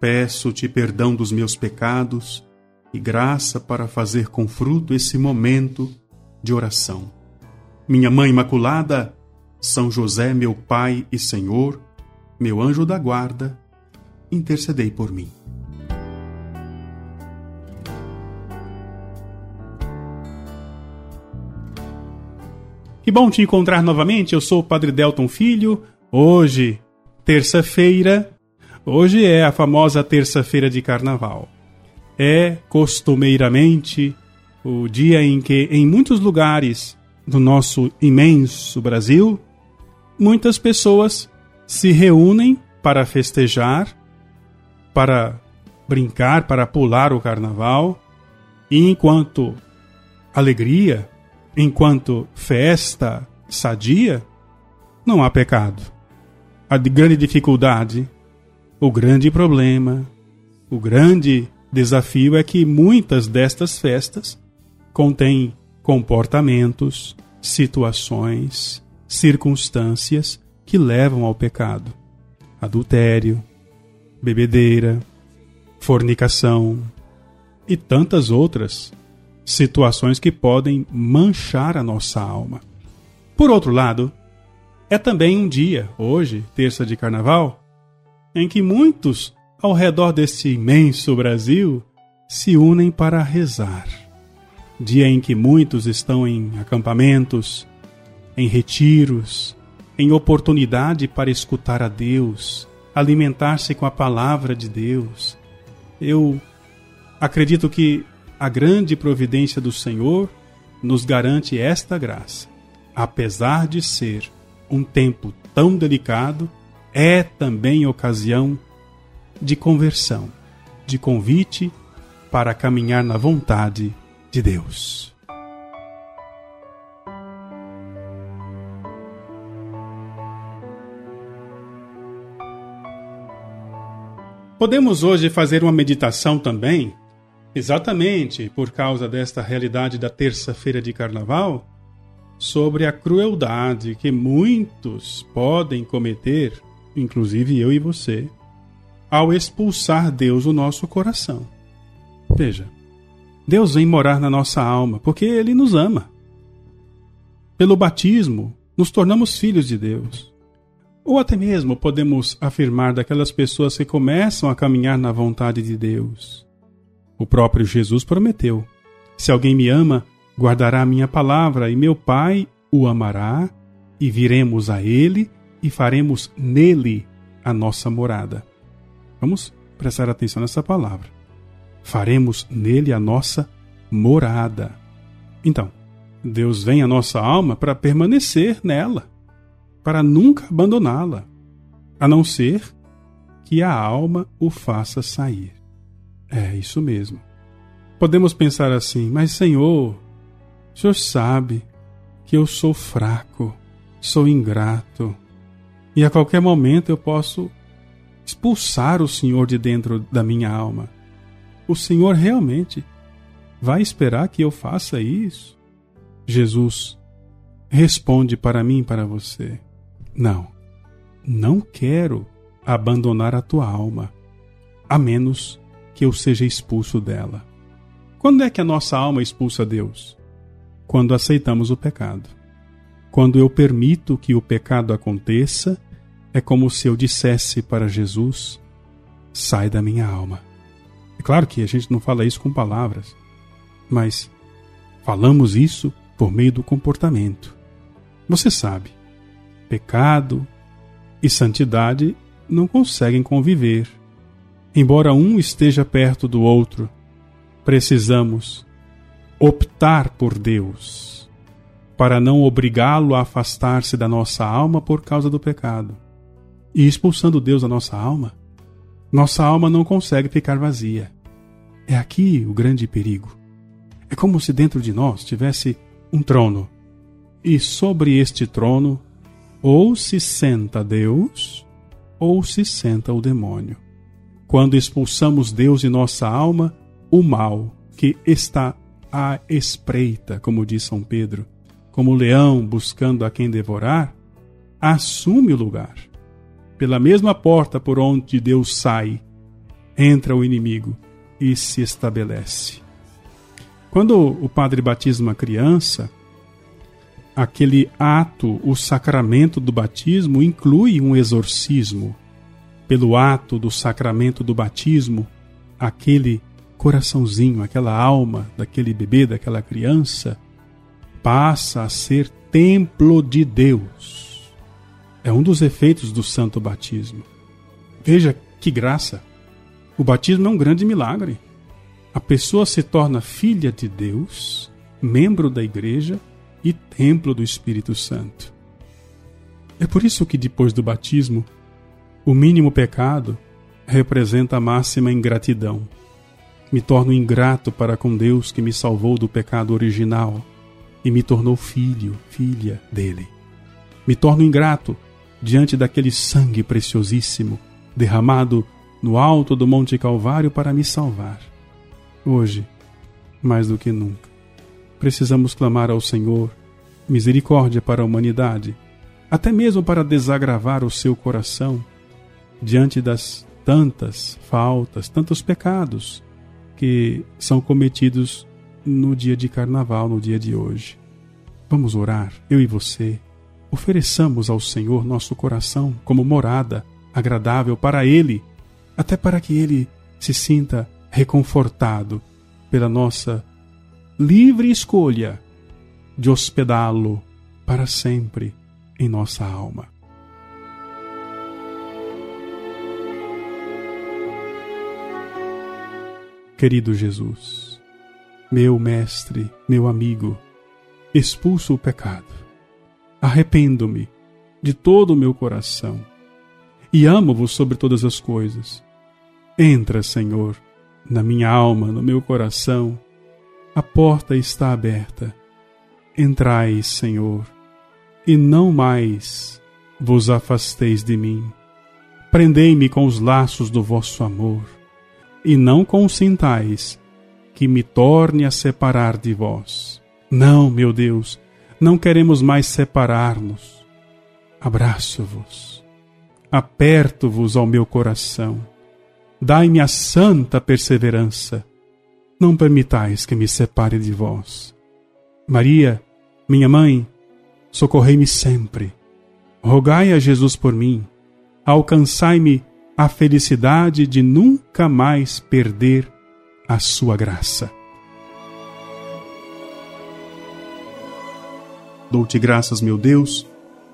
Peço-te perdão dos meus pecados e graça para fazer com fruto esse momento de oração. Minha Mãe Imaculada, São José, meu Pai e Senhor, meu anjo da guarda, intercedei por mim. Que bom te encontrar novamente. Eu sou o Padre Delton Filho. Hoje, terça-feira, Hoje é a famosa terça-feira de carnaval. É costumeiramente o dia em que, em muitos lugares do nosso imenso Brasil, muitas pessoas se reúnem para festejar, para brincar, para pular o carnaval, e enquanto alegria, enquanto festa sadia, não há pecado. A grande dificuldade o grande problema, o grande desafio é que muitas destas festas contêm comportamentos, situações, circunstâncias que levam ao pecado. Adultério, bebedeira, fornicação e tantas outras situações que podem manchar a nossa alma. Por outro lado, é também um dia, hoje, terça de carnaval, em que muitos ao redor deste imenso Brasil se unem para rezar. Dia em que muitos estão em acampamentos, em retiros, em oportunidade para escutar a Deus, alimentar-se com a palavra de Deus. Eu acredito que a grande providência do Senhor nos garante esta graça. Apesar de ser um tempo tão delicado, é também ocasião de conversão, de convite para caminhar na vontade de Deus. Podemos hoje fazer uma meditação também, exatamente por causa desta realidade da terça-feira de carnaval, sobre a crueldade que muitos podem cometer inclusive eu e você, ao expulsar Deus do nosso coração. Veja, Deus vem morar na nossa alma porque Ele nos ama. Pelo batismo, nos tornamos filhos de Deus. Ou até mesmo podemos afirmar daquelas pessoas que começam a caminhar na vontade de Deus. O próprio Jesus prometeu: Se alguém me ama, guardará a minha palavra, e meu Pai o amará, e viremos a ele e faremos nele a nossa morada. Vamos prestar atenção nessa palavra. Faremos nele a nossa morada. Então, Deus vem à nossa alma para permanecer nela, para nunca abandoná-la, a não ser que a alma o faça sair. É isso mesmo. Podemos pensar assim, mas Senhor, o Senhor sabe que eu sou fraco, sou ingrato, e a qualquer momento eu posso expulsar o Senhor de dentro da minha alma. O Senhor realmente vai esperar que eu faça isso? Jesus responde para mim e para você: Não, não quero abandonar a tua alma, a menos que eu seja expulso dela. Quando é que a nossa alma expulsa Deus? Quando aceitamos o pecado. Quando eu permito que o pecado aconteça, é como se eu dissesse para Jesus: sai da minha alma. É claro que a gente não fala isso com palavras, mas falamos isso por meio do comportamento. Você sabe, pecado e santidade não conseguem conviver. Embora um esteja perto do outro, precisamos optar por Deus para não obrigá-lo a afastar-se da nossa alma por causa do pecado. E expulsando Deus da nossa alma, nossa alma não consegue ficar vazia. É aqui o grande perigo. É como se dentro de nós tivesse um trono, e sobre este trono ou se senta Deus, ou se senta o demônio. Quando expulsamos Deus de nossa alma, o mal que está à espreita, como diz São Pedro, como o leão buscando a quem devorar, assume o lugar. Pela mesma porta por onde Deus sai, entra o inimigo e se estabelece. Quando o padre batiza uma criança, aquele ato, o sacramento do batismo, inclui um exorcismo. Pelo ato do sacramento do batismo, aquele coraçãozinho, aquela alma daquele bebê, daquela criança, passa a ser templo de Deus. É um dos efeitos do santo batismo. Veja que graça! O batismo é um grande milagre. A pessoa se torna filha de Deus, membro da igreja e templo do Espírito Santo. É por isso que depois do batismo, o mínimo pecado representa a máxima ingratidão. Me torno ingrato para com Deus que me salvou do pecado original e me tornou filho, filha dele. Me torno ingrato diante daquele sangue preciosíssimo derramado no alto do Monte Calvário para me salvar. Hoje, mais do que nunca, precisamos clamar ao Senhor misericórdia para a humanidade, até mesmo para desagravar o seu coração diante das tantas faltas, tantos pecados que são cometidos no dia de carnaval, no dia de hoje. Vamos orar, eu e você. Ofereçamos ao Senhor nosso coração como morada agradável para Ele, até para que Ele se sinta reconfortado pela nossa livre escolha de hospedá-lo para sempre em nossa alma. Querido Jesus, meu mestre, meu amigo, expulso o pecado. Arrependo-me de todo o meu coração e amo-vos sobre todas as coisas. Entra, Senhor, na minha alma, no meu coração. A porta está aberta. Entrai, Senhor, e não mais vos afasteis de mim. Prendei-me com os laços do vosso amor, e não consintais que me torne a separar de vós. Não, meu Deus, não queremos mais separar-nos. Abraço-vos, aperto-vos ao meu coração. Dai-me a santa perseverança. Não permitais que me separe de vós. Maria, minha mãe, socorrei-me sempre. Rogai a Jesus por mim. Alcançai-me a felicidade de nunca mais perder a sua graça. Dou-te graças, meu Deus,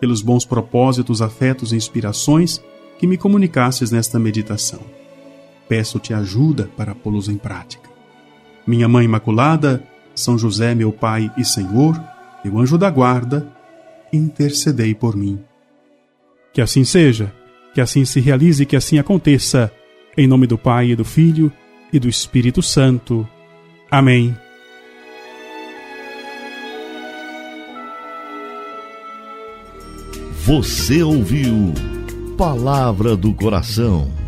pelos bons propósitos, afetos e inspirações que me comunicasses nesta meditação. Peço-te ajuda para pô-los em prática. Minha Mãe Imaculada, São José, meu Pai e Senhor, meu anjo da guarda, intercedei por mim. Que assim seja, que assim se realize, que assim aconteça, em nome do Pai e do Filho e do Espírito Santo. Amém. Você ouviu Palavra do Coração